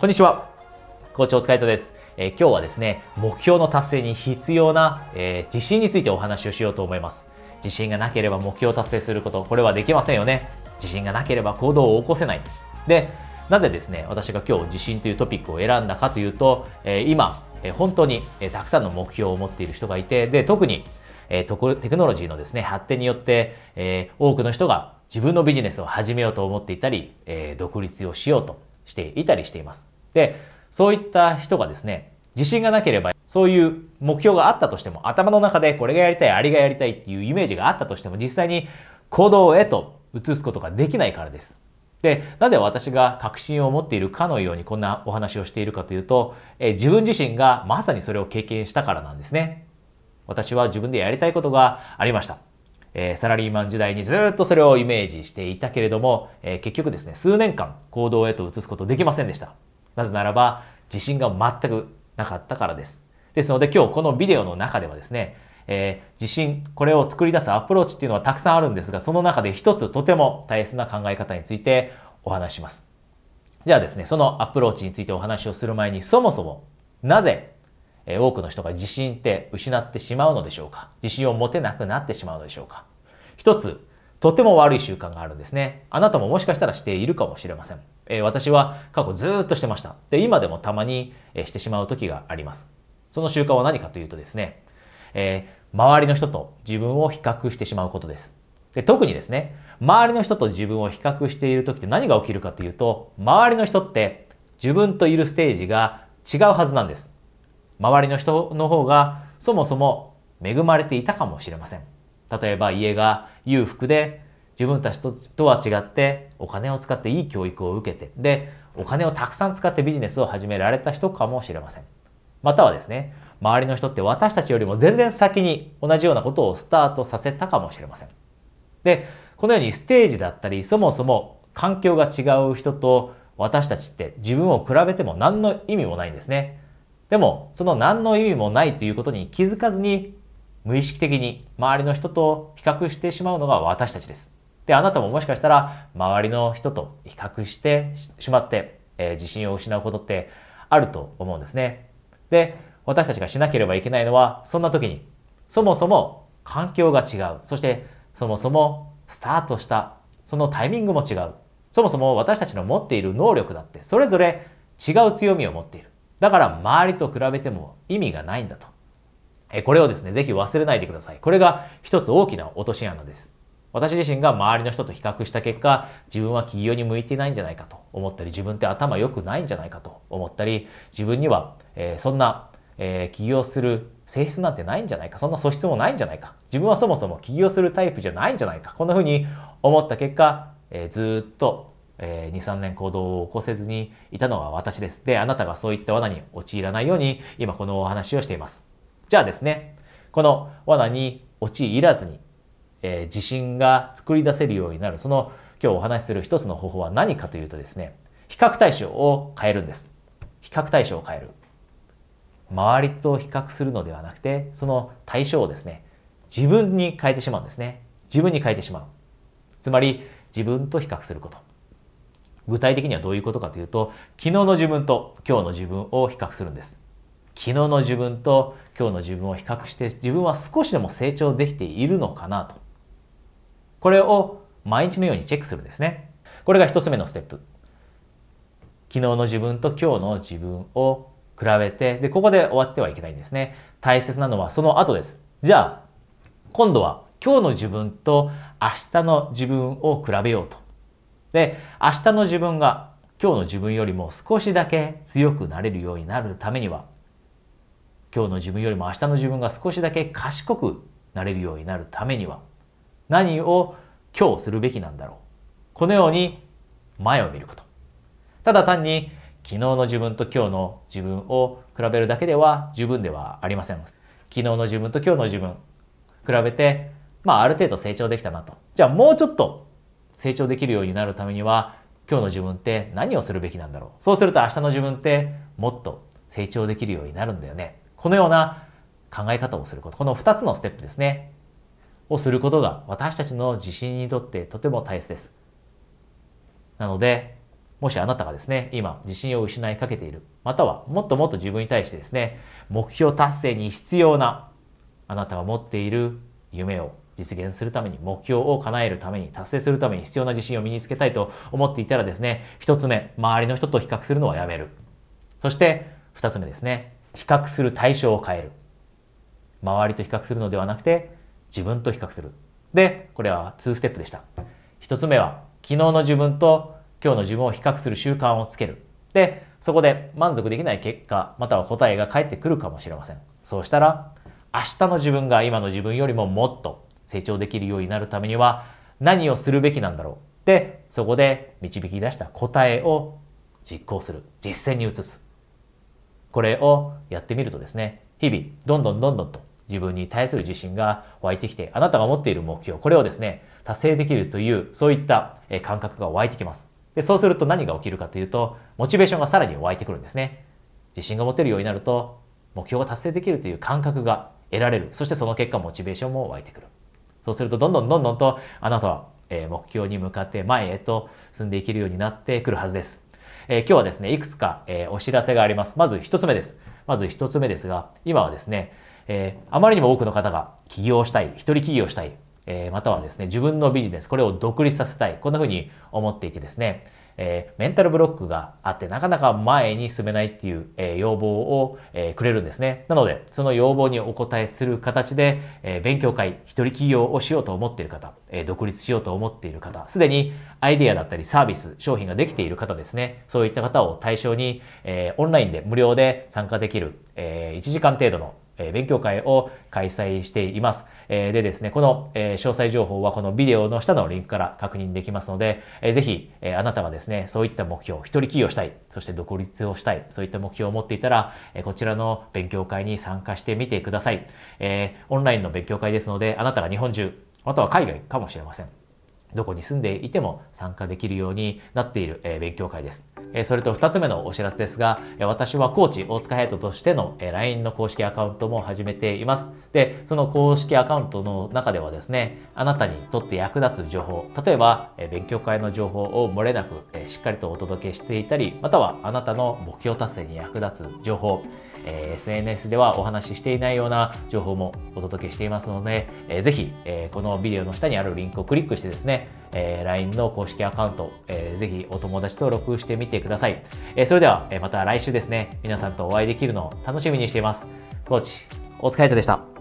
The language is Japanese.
こんにちは。校長塚井戸です、え、今日はですね、目標の達成に必要な、えー、自信についてお話をしようと思います。自信がなければ目標を達成すること、これはできませんよね。自信がなければ行動を起こせない。で、なぜですね、私が今日自信というトピックを選んだかというと、えー、今、え本当に、えたくさんの目標を持っている人がいて、で、特に、えテクノロジーのですね、発展によって、え多くの人が自分のビジネスを始めようと思っていたり、え独立をしようとしていたりしています。で、そういった人がですね、自信がなければ、そういう目標があったとしても、頭の中でこれがやりたい、あれがやりたいっていうイメージがあったとしても、実際に行動へと移すことができないからです。で、なぜ私が確信を持っているかのようにこんなお話をしているかというと、え自分自身がまさにそれを経験したからなんですね。私は自分でやりたいことがありました。えー、サラリーマン時代にずっとそれをイメージしていたけれども、えー、結局ですね、数年間行動へと移すことできませんでした。なぜならば、自信が全くなかったからです。ですので今日このビデオの中ではですね、えー、自信、これを作り出すアプローチっていうのはたくさんあるんですが、その中で一つとても大切な考え方についてお話しします。じゃあですね、そのアプローチについてお話をする前に、そもそもなぜ多くの人が自信って失ってしまうのでしょうか？自信を持てなくなってしまうのでしょうか？一つ、とても悪い習慣があるんですね。あなたももしかしたらしているかもしれません。え、私は過去ずっとしてました。で、今でもたまに、えしてしまう時があります。その習慣は何かというとですね、えー、周りの人と自分を比較してしまうことです。で特にですね、周りの人と自分を比較している時って何が起きるかというと、周りの人って自分といるステージが違うはずなんです。周りの人の方がそもそも恵まれていたかもしれません。例えば家が裕福で自分たちとは違ってお金を使っていい教育を受けて、で、お金をたくさん使ってビジネスを始められた人かもしれません。またはですね、周りの人って私たちよりも全然先に同じようなことをスタートさせたかもしれません。で、このようにステージだったり、そもそも環境が違う人と私たちって自分を比べても何の意味もないんですね。でも、その何の意味もないということに気づかずに無意識的に周りの人と比較してしまうのが私たちです。で、あなたももしかしたら周りの人と比較してしまって、えー、自信を失うことってあると思うんですね。で、私たちがしなければいけないのは、そんな時に、そもそも環境が違う。そして、そもそもスタートした、そのタイミングも違う。そもそも私たちの持っている能力だって、それぞれ違う強みを持っている。だから周りと比べても意味がないんだと。えこれをですね、ぜひ忘れないでください。これが一つ大きな落とし穴です。私自身が周りの人と比較した結果、自分は企業に向いていないんじゃないかと思ったり、自分って頭良くないんじゃないかと思ったり、自分には、えー、そんな、えー、起業する性質なんてないんじゃないか、そんな素質もないんじゃないか、自分はそもそも起業するタイプじゃないんじゃないか、こんな風に思った結果、えー、ずっと、えー、2、3年行動を起こせずにいたのは私です。で、あなたがそういった罠に陥らないように、今このお話をしています。じゃあですね、この罠に陥らずにえー、自信が作り出せるようになる、その今日お話しする一つの方法は何かというとですね、比較対象を変えるんです。比較対象を変える。周りと比較するのではなくて、その対象をですね、自分に変えてしまうんですね。自分に変えてしまう。つまり、自分と比較すること。具体的にはどういうことかというと、昨日の自分と今日の自分を比較するんです。昨日の自分と今日の自分を比較して自分は少しでも成長できているのかなとこれを毎日のようにチェックするんですね。これが一つ目のステップ。昨日の自分と今日の自分を比べて、で、ここで終わってはいけないんですね。大切なのはその後です。じゃあ、今度は今日の自分と明日の自分を比べようと。で、明日の自分が今日の自分よりも少しだけ強くなれるようになるためには、今日の自分よりも明日の自分が少しだけ賢くなれるようになるためには、何を今日するべきなんだろう。このように前を見ること。ただ単に昨日の自分と今日の自分を比べるだけでは十分ではありません。昨日の自分と今日の自分比べて、まあある程度成長できたなと。じゃあもうちょっと成長できるようになるためには今日の自分って何をするべきなんだろう。そうすると明日の自分ってもっと成長できるようになるんだよね。このような考え方をすること。この2つのステップですね。をすることが私たちの自信にとってとても大切です。なので、もしあなたがですね、今自信を失いかけている、またはもっともっと自分に対してですね、目標達成に必要なあなたが持っている夢を実現するために、目標を叶えるために、達成するために必要な自信を身につけたいと思っていたらですね、一つ目、周りの人と比較するのはやめる。そして二つ目ですね、比較する対象を変える。周りと比較するのではなくて、自分と比較する。で、これは2ステップでした。一つ目は、昨日の自分と今日の自分を比較する習慣をつける。で、そこで満足できない結果、または答えが返ってくるかもしれません。そうしたら、明日の自分が今の自分よりももっと成長できるようになるためには何をするべきなんだろう。で、そこで導き出した答えを実行する。実践に移す。これをやってみるとですね、日々、どんどんどんどんと自分に対する自信が湧いてきて、あなたが持っている目標、これをですね、達成できるという、そういった感覚が湧いてきます。で、そうすると何が起きるかというと、モチベーションがさらに湧いてくるんですね。自信が持てるようになると、目標が達成できるという感覚が得られる。そしてその結果、モチベーションも湧いてくる。そうすると、どんどんどんどんと、あなたは、え目標に向かって前へと進んでいけるようになってくるはずです。え今日はですね、いくつか、えお知らせがあります。まず一つ目です。まず一つ目ですが、今はですね、えあまりにも多くの方が起業したい、一人起業したい、えまたはですね、自分のビジネス、これを独立させたい、こんな風に思っていてですね、え、メンタルブロックがあってなかなか前に進めないっていう、え、要望を、え、くれるんですね。なので、その要望にお答えする形で、え勉強会、一人起業をしようと思っている方、え独立しようと思っている方、すでにアイデアだったりサービス、商品ができている方ですね。そういった方を対象に、えオンラインで無料で参加できる、え1時間程度のえ勉強会を開催しています。えでですね、この、え詳細情報はこのビデオの下のリンクから確認できますので、えぜひ、えあなたがですね、そういった目標、一人起業したい、そして独立をしたい、そういった目標を持っていたら、えこちらの勉強会に参加してみてください。えオンラインの勉強会ですので、あなたが日本中、または海外かもしれません。どこに住んでいても参加できるようになっている、え勉強会です。えそれと2つ目のお知らせですが、私はコーチ大塚隼人としての LINE の公式アカウントも始めています。で、その公式アカウントの中ではですね、あなたにとって役立つ情報、例えば勉強会の情報を漏れなくしっかりとお届けしていたり、またはあなたの目標達成に役立つ情報、え SNS ではお話ししていないような情報もお届けしていますので、えー、ぜひ、えこのビデオの下にあるリンクをクリックしてですね、え LINE の公式アカウント、えー、ぜひお友達登録してみてください。えそれでは、えまた来週ですね、皆さんとお会いできるのを楽しみにしています。コーチ、お疲れ様でした。